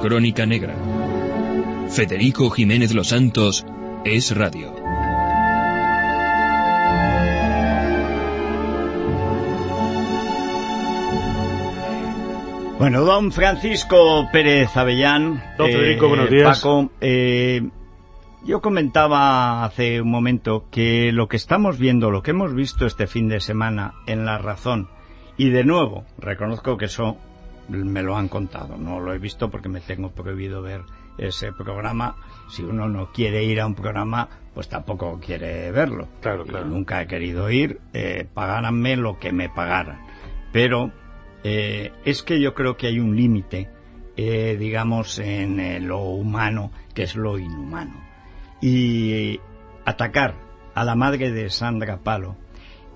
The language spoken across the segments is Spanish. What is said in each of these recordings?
Crónica Negra. Federico Jiménez Los Santos es radio. Bueno, don Francisco Pérez Avellán. Don Federico, buenos días. Paco, eh, yo comentaba hace un momento que lo que estamos viendo, lo que hemos visto este fin de semana en La Razón, y de nuevo, reconozco que eso me lo han contado, no lo he visto porque me tengo prohibido ver ese programa. Si uno no quiere ir a un programa, pues tampoco quiere verlo. Claro, claro. nunca he querido ir, eh, pagaranme lo que me pagaran. Pero eh, es que yo creo que hay un límite, eh, digamos, en eh, lo humano, que es lo inhumano. Y atacar a la madre de Sandra Palo,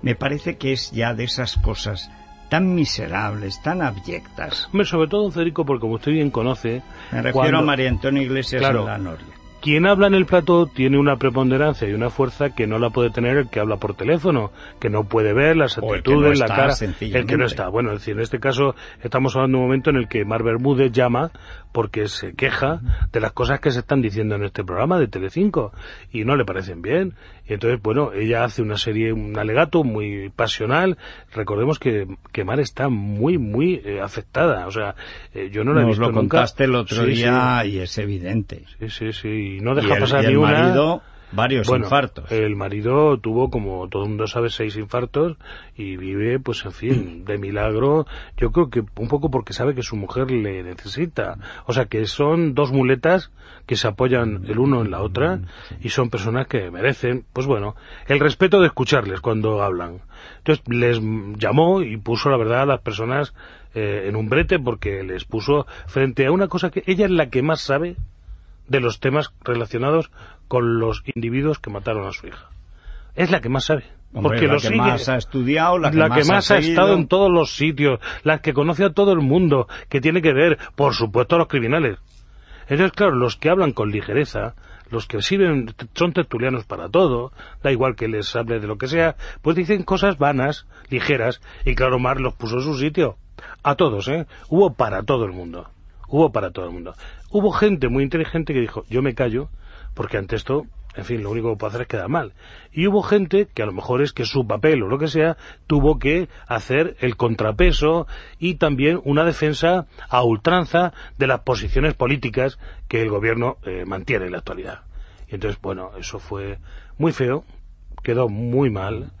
me parece que es ya de esas cosas tan miserables, tan abyectas. Hombre, sobre todo, Federico, porque como usted bien conoce... Me refiero cuando- a María Antonia Iglesias Claro. de la Noria. Quien habla en el plato tiene una preponderancia y una fuerza que no la puede tener el que habla por teléfono, que no puede ver las que no actitudes, la cara, el que no está. Bueno, es decir, en este caso estamos hablando de un momento en el que Mar Bermúdez llama porque se queja de las cosas que se están diciendo en este programa de Telecinco y no le parecen bien. Y entonces, bueno, ella hace una serie, un alegato muy pasional. Recordemos que, que Mar está muy, muy eh, afectada. O sea, eh, yo no la he Nos visto lo nunca. contaste el otro Sí, sí. día y es evidente. Sí, sí, sí, y no Y deja el- pasar y ni el una. Varios Bueno, infartos. El marido tuvo, como todo el mundo sabe, seis infartos y vive, pues en fin, de milagro. Yo creo que un poco porque sabe que su mujer le necesita. O sea, que son dos muletas que se apoyan el uno en la otra y son personas que merecen, pues bueno, el respeto de escucarles cuando hablan. Entonces les llamó y puso la verdad a las personas eh, en un brete porque les puso frente a una cosa que ella es la que más sabe de los temas relacionados con los individuos que mataron a su hija. Es la que más sabe. Hombre, porque la lo que sigue. más ha estudiado, la que La más, que más ha, estado en todos los sitios, la que conoce a todo el mundo, que tiene que ver, por supuesto, a los criminales. Entonces, claro, los que hablan con ligereza, los que sirven, son tertulianos para todo, da igual que les hable de lo que sea, pues dicen cosas vanas, ligeras, y claro, Mar los puso en su sitio. A todos, ¿eh? Hubo para todo el mundo. Hubo para todo el mundo. Hubo gente muy inteligente que dijo, yo me callo, porque ante esto, en fin, lo único que puedo hacer es quedar mal. Y hubo gente que a lo mejor es que su papel o lo que sea tuvo que hacer el contrapeso y también una defensa a ultranza de las posiciones políticas que el gobierno eh, mantiene en la actualidad. Y entonces, bueno, eso fue muy feo, quedó muy mal,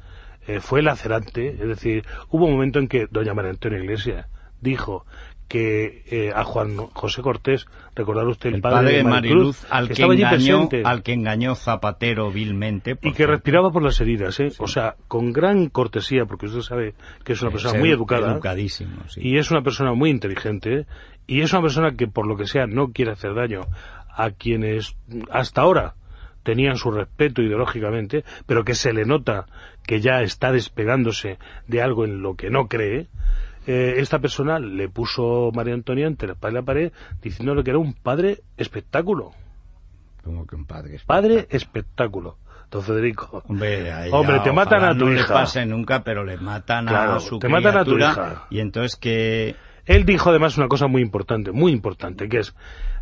eh, fue lacerante, es decir, hubo un momento en que doña María Antonia Iglesias dijo que eh, a Juan José Cortés, recordar usted el, El padre de Mariluz, al que engañó, al que engañó Zapatero vilmente. y que respiraba por las heridas, ¿eh? o sea, con gran cortesía, porque usted sabe que es una persona muy educada Educadísimo, sí. y es una persona muy inteligente y es una persona que por lo que sea no quiere hacer daño a quienes hasta ahora tenían su respeto ideológicamente, pero que se le nota que ya está despegándose de algo en lo que no cree, eh, esta persona le puso María Antonia entre la espalda y la pared diciéndole que era un padre espectáculo. Como que un padre. Padre espectáculo. Don Federico. Hombre, ella, Hombre, te matan a tu no hija. le pase nunca, pero le matan Claro, a su te matan a tu hija. Y entonces que... Él dijo además una cosa muy importante, muy importante, que es,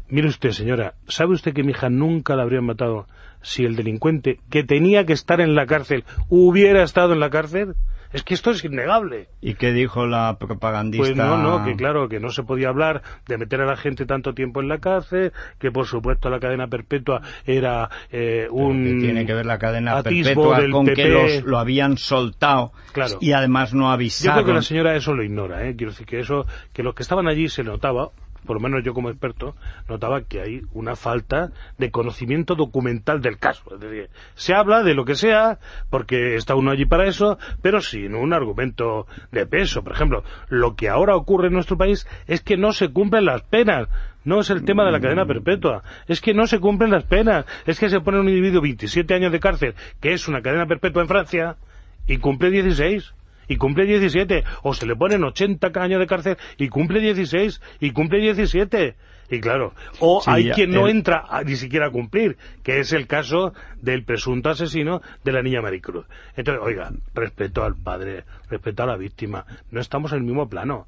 mire usted señora, ¿sabe usted que mi hija nunca la habrían matado si el delincuente que tenía que estar en la cárcel hubiera estado en la cárcel? Es que esto es innegable. ¿Y qué dijo la propagandista? Pues no, no, que claro, que no se podía hablar de meter a la gente tanto tiempo en la cárcel, que por supuesto la cadena perpetua era eh, un... que tiene que ver la cadena perpetua con que PP. los, lo habían soltado Claro. y además no Yo avisaron. creo que la señora eso lo ignora, ¿eh? Quiero decir que eso, que los que estaban allí se notaba, por lo menos yo como experto, notaba que hay una falta de conocimiento documental del caso. Es decir, se habla de lo que sea, porque está uno allí para eso, pero sin un argumento de peso. Por ejemplo, lo que ahora ocurre en nuestro país es que no se cumplen las penas. No es el tema de la cadena perpetua. Es que no se cumplen las penas. Es que se pone un individuo 27 años de cárcel, que es una cadena perpetua en Francia, y cumple 16 y cumple 17, o se le ponen 80 años de cárcel y cumple 16 y cumple 17. Y claro, o hay quien no entra ni siquiera a cumplir, que es el caso del presunto asesino de la niña Maricruz. Entonces, oiga, respeto al padre, respeto a la víctima, no estamos en el mismo plano.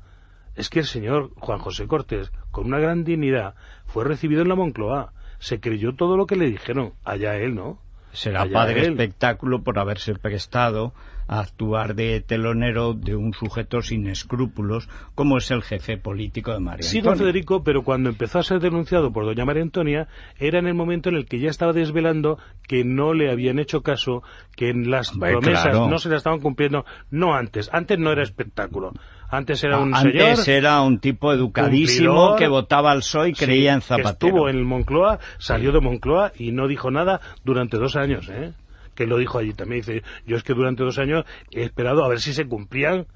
Es que el señor Juan José Cortés, con una gran dignidad, fue recibido en la Moncloa, se creyó todo lo que le dijeron, allá él, ¿no? Será padre espectáculo por haberse prestado a actuar de telonero de un sujeto sin escrúpulos como es el jefe político de María Sí, don Federico, pero cuando empezó a ser denunciado por doña María Antonia era en el momento en el que ya estaba desvelando que no le habían hecho caso, que en las promesas no se las estaban cumpliendo, no antes, antes no era espectáculo. Antes era un Antes era un tipo educadísimo que votaba al PSOE y creía en Zapatero. estuvo en Moncloa, salió de Moncloa y no dijo nada durante dos años, ¿eh? Que lo dijo allí también. Dice, yo es que durante dos años he esperado a ver si se cumplían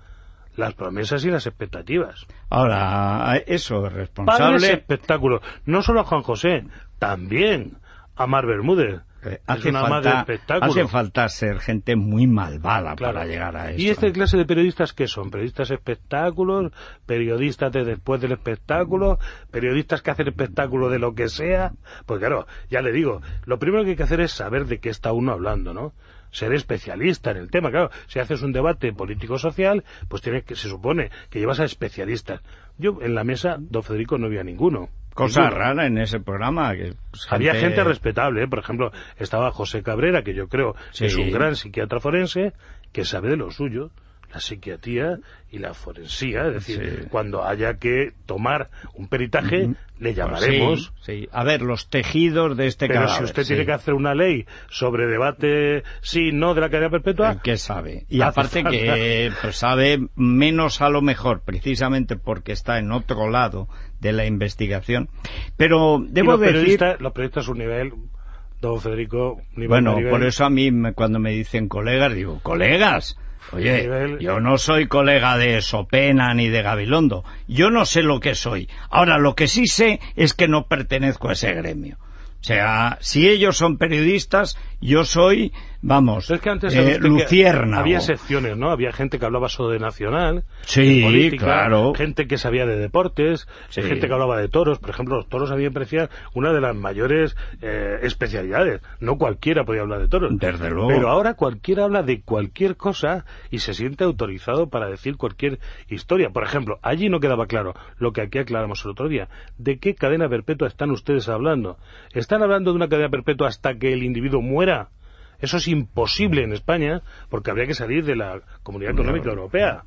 las promesas y las expectativas. Ahora, eso es responsable. Padres espectáculo. No solo a Juan José, también a Mar Bermúdez hace, falta, hace falta ser gente muy malvada para llegar a eso. ¿Y esta clase de periodistas qué son? ¿Periodistas espectáculos? ¿Periodistas de después del espectáculo? ¿Periodistas que hacen espectáculo de lo que sea? Pues claro, ya le digo, lo primero que hay que hacer es saber de qué está uno hablando, ¿no? ser especialista en el tema. Claro, si haces un debate político-social, pues tiene que, se supone que llevas a especialistas. Yo en la mesa, don Federico, no había ninguno. Cosa rara en ese programa. Que Había gente respetable, ¿eh? por ejemplo, estaba José Cabrera, que yo creo que es un gran psiquiatra forense, que sabe de lo suyo la psiquiatría y la forensía, es decir, cuando haya que tomar un peritaje, le llamaremos. Sí, A ver, los tejidos de este Pero si usted tiene que hacer una ley sobre debate sí, no de la cadena perpetua... Eh, ¿Qué sabe? Y aparte que pues, sabe menos a lo mejor, precisamente porque está en otro lado de la investigación. Pero debo los decir... Periodistas, los periodistas un nivel don Federico... bueno, por eso a mí cuando me dicen colegas, digo, ¿colegas? Oye, yo no soy colega de Sopena ni de Gabilondo. Yo no sé lo que soy. Ahora, lo que sí sé es que no pertenezco a ese gremio. O sea, si ellos son periodistas, yo soy, vamos, es que antes eh, lucierna. Había secciones, ¿no? Había gente que hablaba solo de nacional, sí, política, claro. gente que sabía de deportes, gente que hablaba de toros. Por ejemplo, los toros habían parecía una de las mayores eh, especialidades. No cualquiera podía hablar de toros. Desde luego. Pero ahora cualquiera habla de cualquier cosa y se siente autorizado para decir cualquier historia. Por ejemplo, allí no quedaba claro lo que aquí aclaramos el otro día. ¿De qué cadena perpetua están ustedes hablando? ¿Están hablando de una cadena perpetua hasta que el individuo muera? Eso es imposible en España porque habría que salir de la Comunidad Económica Europea.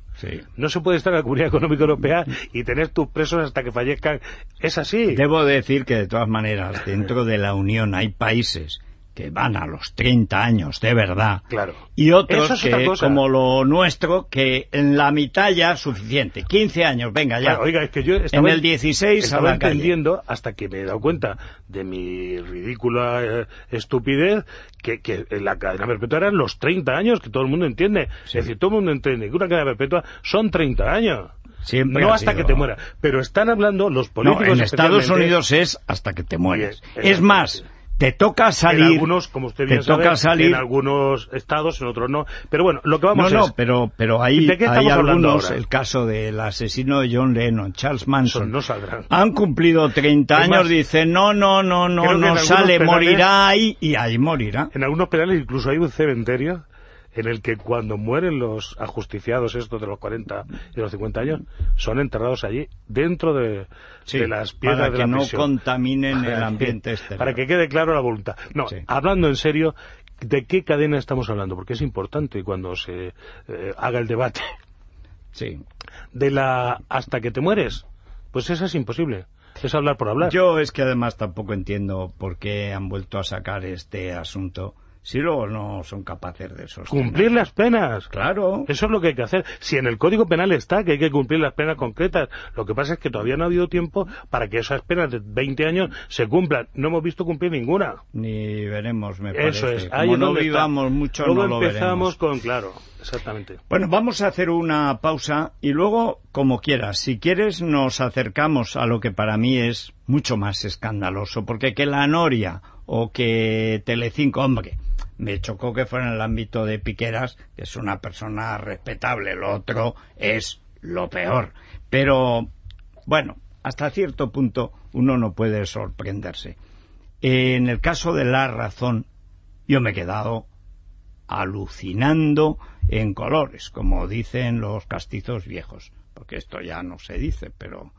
No se puede estar en la Comunidad Económica Europea y tener tus presos hasta que fallezcan. Es así. Debo decir que de todas maneras, dentro de la Unión hay países que van a los 30 años de verdad. Claro. Y otros que, como lo nuestro, que en la mitad ya es suficiente. 15 años, venga ya. oiga, es que yo estaba, en el 16 estaba entendiendo hasta que me he dado cuenta de mi ridícula eh, estupidez que, que la cadena perpetua eran los 30 años, que todo el mundo entiende. Es decir, todo el mundo entiende que una cadena perpetua son 30 años. Siempre no hasta que te mueras. Pero están hablando los políticos. en Estados Unidos es hasta que te mueres. Es más te toca salir. En algunos, como usted bien sabe, salir. en algunos estados, en otros no. Pero bueno, lo que vamos no, No, pero, pero hay, hay algunos, el caso del asesino de John Lennon, Charles Manson. no saldrán. Han cumplido 30 años, dicen, no, no, no, no, no sale, morirá ahí, y ahí morirá. En algunos penales incluso hay un cementerio en el que cuando mueren los ajusticiados estos de los 40 y los 50 años, son enterrados allí, dentro de, las piedras para que no contaminen el ambiente exterior. Para que quede claro la voluntad. No, hablando en serio, ¿de qué cadena estamos hablando? Porque es importante cuando se eh, haga el debate. Sí. De la hasta que te mueres, pues eso es imposible. Es hablar por hablar. Yo es que además tampoco entiendo por qué han vuelto a sacar este asunto si luego no son capaces de sostener. Cumplir las penas. Claro. Eso es lo que hay que hacer. Si en el Código Penal está que hay que cumplir las penas concretas, lo que pasa es que todavía no ha habido tiempo para que esas penas de 20 años se cumplan. No hemos visto cumplir ninguna. Ni veremos, me Eso parece. es. Ahí Como es no donde está. vivamos mucho, Luego no lo empezamos veremos. con, claro, exactamente. Bueno, vamos a hacer una pausa y luego, como quieras, si quieres, nos acercamos a lo que para mí es mucho más escandaloso, porque que la Noria o que Telecinco, hombre, me chocó que fuera en el ámbito de Piqueras, que es una persona respetable, lo otro es lo peor. Pero, bueno, hasta cierto punto uno no puede sorprenderse. En el caso de la razón, yo me he quedado alucinando en colores, como dicen los castizos viejos, porque esto ya no se dice, pero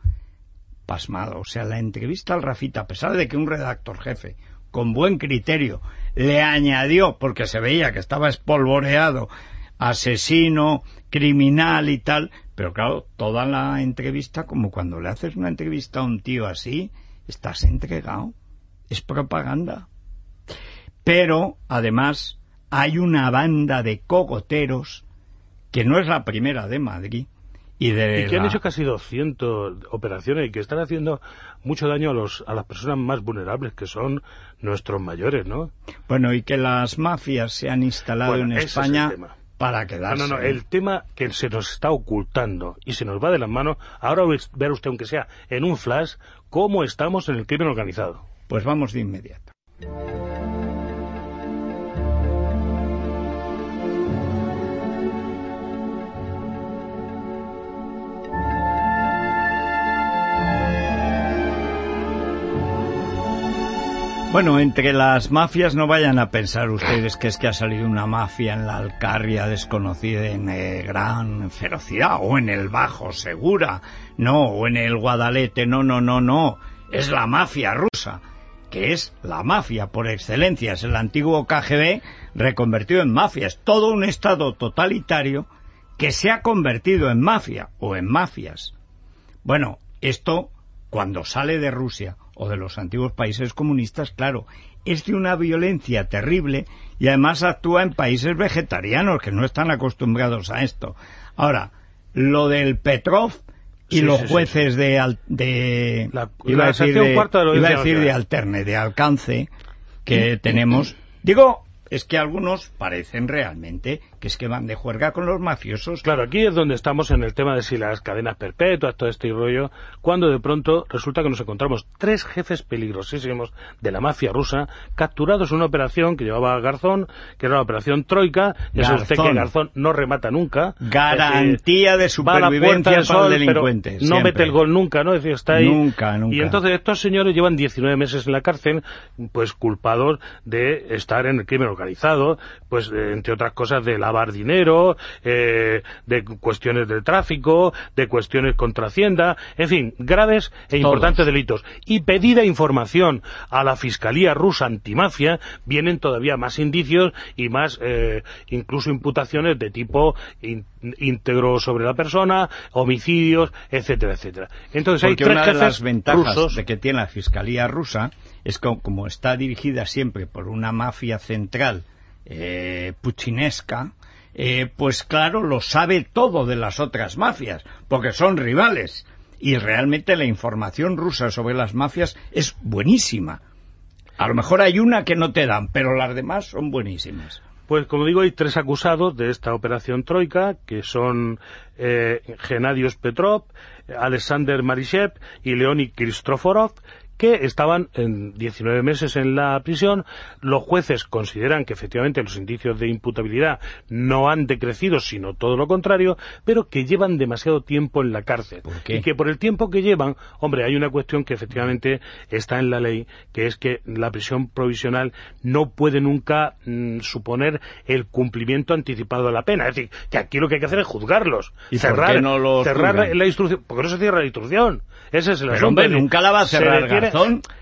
pasmado. O sea, la entrevista al Rafita, a pesar de que un redactor jefe, con buen criterio, le añadió, porque se veía que estaba espolvoreado, asesino, criminal y tal, pero claro, toda la entrevista, como cuando le haces una entrevista a un tío así, estás entregado. Es propaganda. Pero, además, hay una banda de cogoteros que no es la primera de Madrid y de Y que han hecho casi 200 operaciones y que están haciendo mucho daño a, los, a las personas más vulnerables, que son nuestros mayores, ¿no? bueno y que las mafias se han instalado Bueno, en es España para No, quedarse. no, no, el tema que se nos está ocultando y se nos va de las manos, ahora ve- ver usted, aunque sea en un flash, cómo estamos en el crimen organizado. Pues vamos de inmediato. Bueno, entre las mafias no vayan a pensar ustedes que es que ha salido una mafia en la Alcarria desconocida en eh, gran ferocidad o en el Bajo Segura, no, o en el Guadalete, no, no, no, no, es la mafia rusa, que es la mafia por excelencia, es el antiguo KGB reconvertido en mafia, es todo un estado totalitario que se ha convertido en mafia o en mafias. Bueno, esto cuando sale de Rusia o de los antiguos países comunistas, claro, es de una violencia terrible y además actúa en países vegetarianos que no están acostumbrados a esto. Ahora, lo del Petrov y Sí, los sí, sí. jueces de, al- de La- iba la a decir de, de iba a decir de alterne, de alcance que tenemos. Digo, es que algunos parecen realmente que es que van de juerga con los mafiosos. Claro, aquí es donde estamos en el tema de si las cadenas perpetuas, todo este rollo, cuando de pronto resulta que nos encontramos tres jefes peligrosísimos de la mafia rusa capturados en una operación que llevaba Garzón, que era una operación troika, ya sabe usted que Garzón. No remata nunca. Garantía de va a la puerta supervivencia para el sol, delincuente. pero no siempre. mete el gol nunca, ¿no? Es decir, está ahí. Nunca, nunca. Y entonces estos señores llevan 19 meses en la cárcel, pues culpados de estar en el crimen organizado, pues eh, entre otras cosas de lavar dinero, eh, de cuestiones de tráfico, de cuestiones contra Hacienda, en fin, graves e importantes delitos. Y pedida información a la Fiscalía rusa antimafia, vienen todavía más indicios y más eh, incluso imputaciones de tipo in- íntegro sobre la persona, homicidios, etcétera, etcétera. Entonces hay Porque tres una de las ventajas rusos de que tiene la Fiscalía rusa es que como está dirigida siempre por una mafia central eh, puchinesca, eh, pues claro, lo sabe todo de las otras mafias, porque son rivales. Y realmente la información rusa sobre las mafias es buenísima. A lo mejor hay una que no te dan, pero las demás son buenísimas. Pues como digo, hay tres acusados de esta operación troika, que son eh, Genadios Petrov, Alexander Marishev y Leonid Kristoforov, que estaban en 19 meses en la prisión. Los jueces consideran que efectivamente los indicios de imputabilidad no han decrecido, sino todo lo contrario, pero que llevan demasiado tiempo en la cárcel. ¿Por qué? Y que por el tiempo que llevan, hombre, hay una cuestión que efectivamente está en la ley, que es que la prisión provisional no puede nunca mm, suponer el cumplimiento anticipado de la pena. Es decir, que aquí lo que hay que hacer es juzgarlos. ¿Y cerrar no los cerrar la instrucción. Porque no se cierra la instrucción. Ese es el Pero, asunto. hombre, nunca la va a se cerrar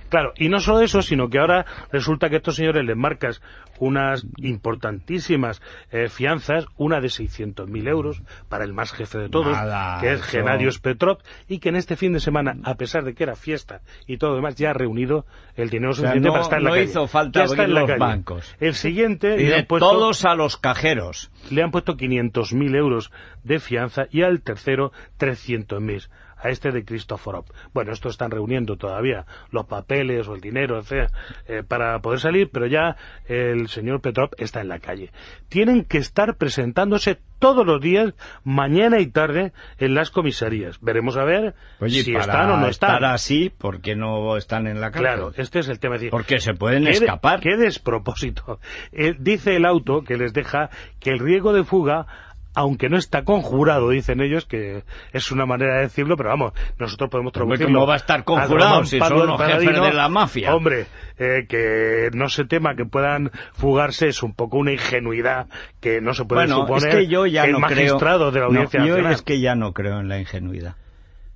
Claro, y no solo eso, sino que ahora resulta que estos señores les marcas unas importantísimas eh, fianzas, una de 600.000 euros para el más jefe de todos, Nada, que es eso- Genadios Petrov, y que en este fin de semana, a pesar de que era fiesta y todo lo demás, ya ha reunido el dinero sea, suficiente no- para estar en la no calle. hizo falta Ya está abrir en la los calle. bancos. El siguiente Y le de han puesto todos a los cajeros. le han puesto 500.000 euros de fianza y al tercero 300.000 a este de Christoforov. Bueno, esto están reuniendo todavía los papeles o el dinero, etcétera, eh, para poder salir, pero ya el señor Petrov está en la calle. Tienen que estar presentándose todos los días, mañana y tarde, en las comisarías. Veremos a ver Oye, si para están o no están. estar así, ¿por qué no están en la cárcel? Claro, este es el tema. Es decir, Porque se pueden ¿Qué de- escapar. Qué despropósito. Eh, dice el auto que les deja que el riesgo de fuga, aunque no está conjurado, dicen ellos, que es una manera de decirlo, pero vamos, nosotros podemos traducirlo. ¿cómo va a estar conjurado si son los jefes de la mafia? Hombre, eh, que no se tema que puedan fugarse es un poco una ingenuidad que no se puede bueno, suponer es que yo ya el no magistrado creo... de la no, Audiencia yo Nacional. es que ya no creo en la ingenuidad.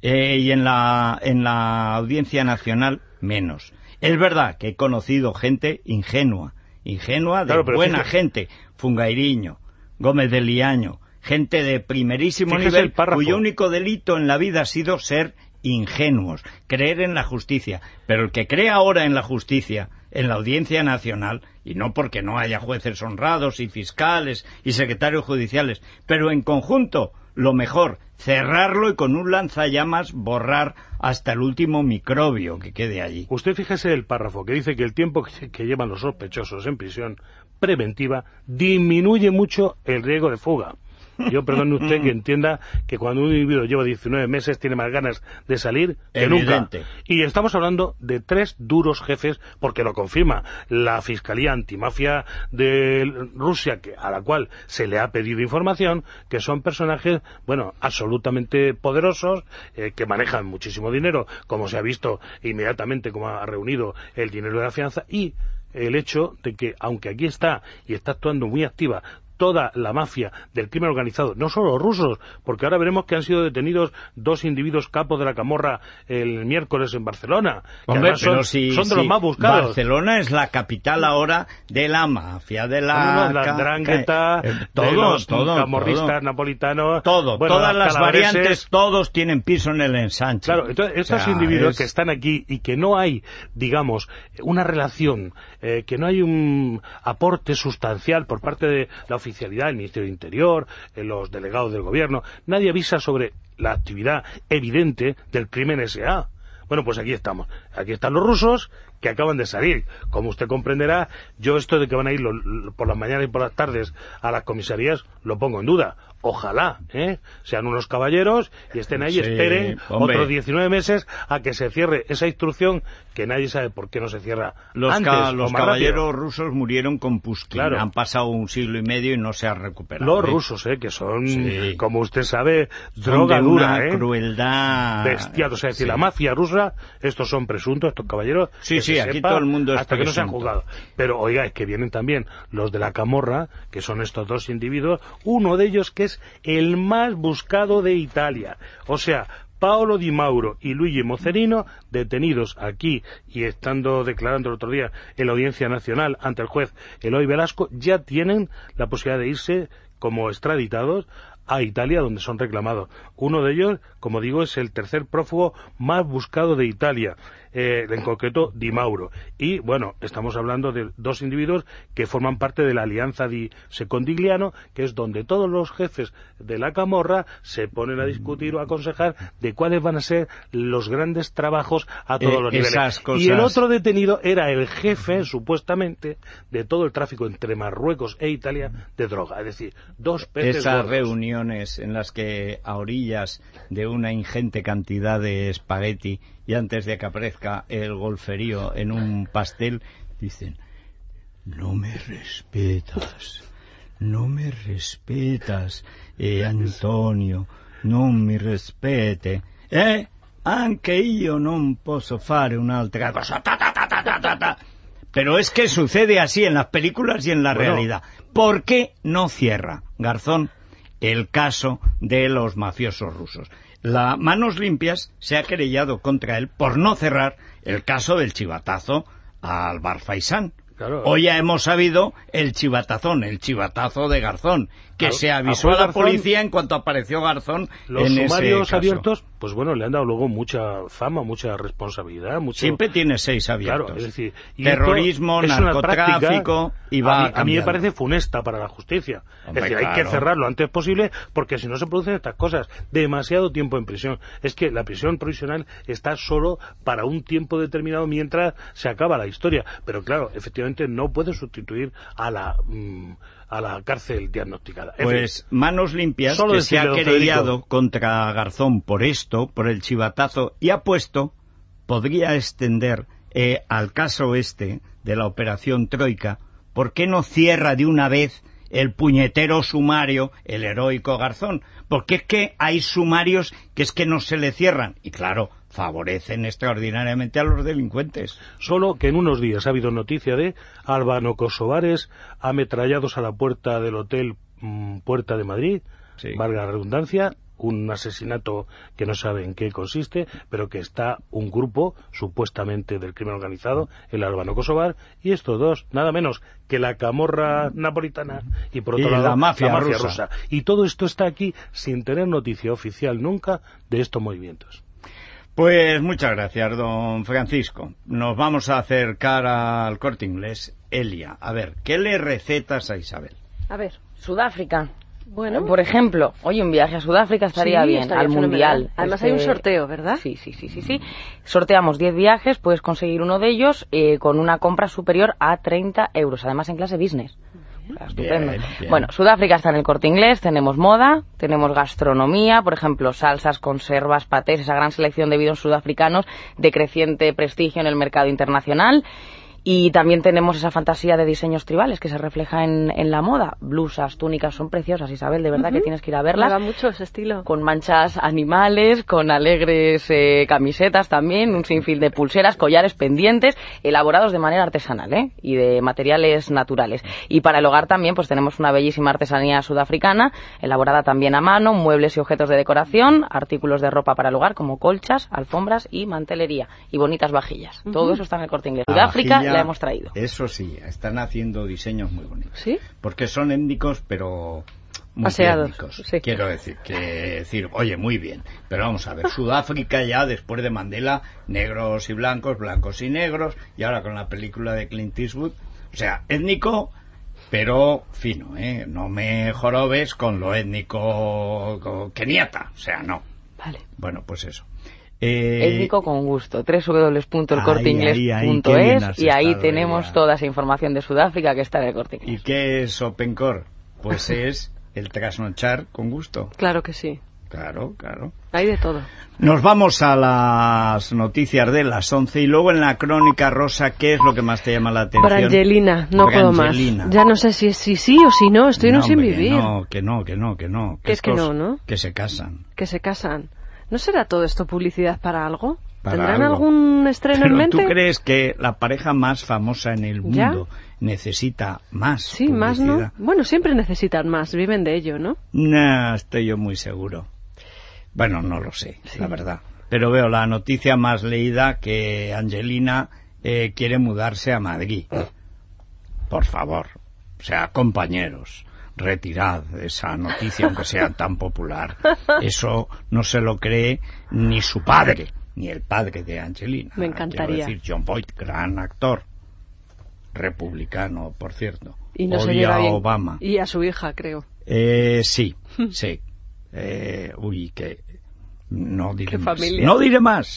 Eh, y en la, en la Audiencia Nacional, menos. Es verdad que he conocido gente ingenua, ingenua de Claro, buena gente, Fungairiño, Gómez de Liaño, gente de primerísimo Fíjese nivel cuyo único delito en la vida ha sido ser ingenuos, creer en la justicia. Pero el que cree ahora en la justicia, en la Audiencia Nacional, y no porque no haya jueces honrados y fiscales y secretarios judiciales, pero en conjunto, lo mejor, cerrarlo y con un lanzallamas borrar hasta el último microbio que quede allí. Usted fíjese el párrafo que dice que el tiempo que llevan los sospechosos en prisión preventiva disminuye mucho el riesgo de fuga. Yo perdone usted que entienda que cuando un individuo lleva 19 meses tiene más ganas de salir que Evidente. nunca. Y estamos hablando de tres duros jefes, porque lo confirma la Fiscalía Antimafia de Rusia, que, a la cual se le ha pedido información, que son personajes, bueno, absolutamente poderosos, eh, que manejan muchísimo dinero, como se ha visto inmediatamente como ha reunido el dinero de la fianza, y el hecho de que, aunque aquí está y está actuando muy activa toda la mafia del crimen organizado, no solo los rusos, porque ahora veremos que han sido detenidos dos individuos capos de la camorra el miércoles en Barcelona, que Hombre, pero son, si, son de si los más buscados. Barcelona es la capital ahora de la mafia, de la... No, la drangueta, eh, de todo, los todo, camorristas napolitanos, Todo, bueno, todas las calabreses. variantes, todos tienen piso en el ensanche. Claro, entonces estos O sea, individuos es- que están aquí y que no hay, digamos, una relación, eh, que no hay un aporte sustancial por parte de la oficialidad, el Ministerio de Interior, eh, los delegados del gobierno, nadie avisa sobre la actividad evidente del crimen S.A. Bueno, pues aquí estamos. Aquí están los rusos que acaban de salir. Como usted comprenderá, yo esto de que van a ir por las mañanas y por las tardes a las comisarías lo pongo en duda. Ojalá, ¿eh? Sean unos caballeros y estén ahí, Sí, esperen hombre. otros 19 meses a que se cierre esa instrucción que nadie sabe por qué no se cierra Los, antes ca- o los más caballeros rápido. rusos murieron con Pushkin. Claro. Han pasado un siglo y medio y no se ha recuperado. Los ¿eh? rusos, ¿eh? Que son, Sí. como usted sabe, Son droga de dura, una ¿eh? crueldad... bestial. O sea, es decir, Sí. la mafia rusa, estos son presuntos, estos caballeros. Sí, que sí, se aquí sepa todo el mundo es Hasta que no se han juzgado. Pero, oiga, es que vienen también los de la camorra, que son estos dos individuos, uno de ellos que es el más buscado de Italia. O sea, Paolo Di Mauro y Luigi Mocerino, detenidos aquí y estando declarando el otro día en la Audiencia Nacional ante el juez Eloy Velasco, ya tienen la posibilidad de irse como extraditados a Italia, donde son reclamados. Uno de ellos, como digo, es el tercer prófugo más buscado de Italia, eh, en concreto Di Mauro. Y, bueno, estamos hablando de dos individuos que forman parte de la Alianza di Secondigliano, que es donde todos los jefes de la camorra se ponen a discutir o a aconsejar de cuáles van a ser los grandes trabajos a todos Eh, los niveles. Y el otro detenido era el jefe, supuestamente, de todo el tráfico entre Marruecos e Italia de droga. Es decir, dos peces Esas gordos. reuniones en las que a orillas de una ingente cantidad de espagueti y antes de que aparezca el golferío en un pastel, dicen, no me respetas, no me respetas, eh, Antonio, non mi respete. Eh? Anche io non posso fare un'altra cosa. Ta, ta, ta, ta, ta, ta, ta. Pero es que sucede así en las películas y en la Bueno. realidad. ¿Por qué no cierra, Garzón, el caso de los mafiosos rusos. La Manos Limpias se ha querellado contra él por no cerrar el caso del chivatazo al Bar Faisán. Hoy ya hemos sabido el chivatazón, el chivatazo de Garzón, que se avisó a, la policía en cuanto apareció Garzón los en sumarios abiertos pues bueno le han dado luego mucha fama mucha responsabilidad mucho... siempre tiene seis abiertos. claro, es decir, terrorismo narcotráfico y va a, mí, me parece funesta para la justicia. Es decir hay que cerrarlo lo antes posible porque si no se producen estas cosas. Demasiado tiempo en prisión. Es que la prisión provisional está solo para un tiempo determinado mientras se acaba la historia. Pero claro efectivamente no puede sustituir a la mm, a la cárcel diagnosticada. pues manos limpias que se ha querellado contra Garzón por esto, por el chivatazo, y ha puesto, podría extender eh, al caso este de la operación Troika, ¿por qué no cierra de una vez el puñetero sumario, el heroico Garzón? Porque es que hay sumarios que es que no se le cierran. Y claro, favorecen extraordinariamente a los delincuentes. Solo que en unos días ha habido noticia de albano-kosovares ametrallados a la puerta del hotel mm, Puerta de Madrid, valga la redundancia, un asesinato que no sabe en qué consiste, pero que está un grupo supuestamente del crimen organizado, el albano-kosovar, y estos dos, nada menos que la camorra napolitana y por otro lado la mafia, rusa. Y todo esto está aquí sin tener noticia oficial nunca de estos movimientos. Pues muchas gracias, don Francisco. Nos vamos a acercar al corte inglés. Elia, a ver, ¿qué le recetas a Isabel? A ver, Sudáfrica. Bueno. Por ejemplo, oye, un viaje a Sudáfrica estaría bien, al Mundial. Además hay un este, sorteo, ¿verdad? Sí, sí, sí, sí. sí. Sorteamos 10 viajes, puedes conseguir uno de ellos eh, con una compra superior a 30 euros, además en clase business. Bueno, Sudáfrica está en el corte inglés, tenemos moda, tenemos gastronomía, por ejemplo, salsas, conservas, patés, esa gran selección de vinos sudafricanos de creciente prestigio en el mercado internacional. Y también tenemos esa fantasía de diseños tribales que se refleja en, la moda. Blusas, túnicas, son preciosas, Isabel, de verdad que tienes que ir a verlas. Me mucho ese estilo. Con manchas animales, con alegres eh, camisetas también, un sinfín de pulseras, collares, pendientes, elaborados de manera artesanal, ¿eh? Y de materiales naturales. Y para el hogar también, pues tenemos una bellísima artesanía sudafricana, elaborada también a mano, muebles y objetos de decoración, artículos de ropa para el hogar como colchas, alfombras y mantelería. Y bonitas vajillas. Todo eso está en el corte inglés. Sudáfrica hemos traído. Eso sí, están haciendo diseños muy bonitos. ¿Sí? Porque son étnicos, pero muy Paseados, Quiero decir, que decir, oye, muy bien, pero vamos a ver, Sudáfrica ya después de Mandela, negros y blancos, blancos y negros, y ahora con la película de Clint Eastwood, o sea, étnico, pero fino, ¿eh? No me jorobes con lo étnico keniata, o sea, no. Vale. Bueno, pues eso. Eh, Étnico con gusto, www.elcorteingles.es y ahí tenemos toda esa información de Sudáfrica que está en el corte ¿Y qué es Opencore? Pues es el trasnochar con gusto. Claro que sí. Claro, claro. Hay de todo. Nos vamos a las noticias de las 11 y luego en la crónica rosa, ¿qué es lo que más te llama la atención? Brangelina, no puedo más. Ya no sé si es si sí o si no, estoy no, sin vivir. No, que no, que no, que no. Que es que no, ¿no? Que se casan. Que se casan. ¿No será todo esto publicidad para algo? ¿Tendrán algún estreno en mente? ¿Tú crees que la pareja más famosa en el mundo necesita más Sí, más no. Bueno, siempre necesitan más, viven de ello, ¿no? No, estoy yo muy seguro. Bueno, no lo sé, la verdad. Pero veo la noticia más leída que Angelina eh, quiere mudarse a Madrid. Por favor, o sea, compañeros retirad esa noticia, aunque sea tan popular. Eso no se lo cree ni su padre, ni el padre de Angelina. Me encantaría. decir, John Boyd, gran actor, republicano, por cierto. Y no Odia a Obama. Y a su hija, creo. Eh, sí, sí. Eh, uy, que no diré más. No diré más.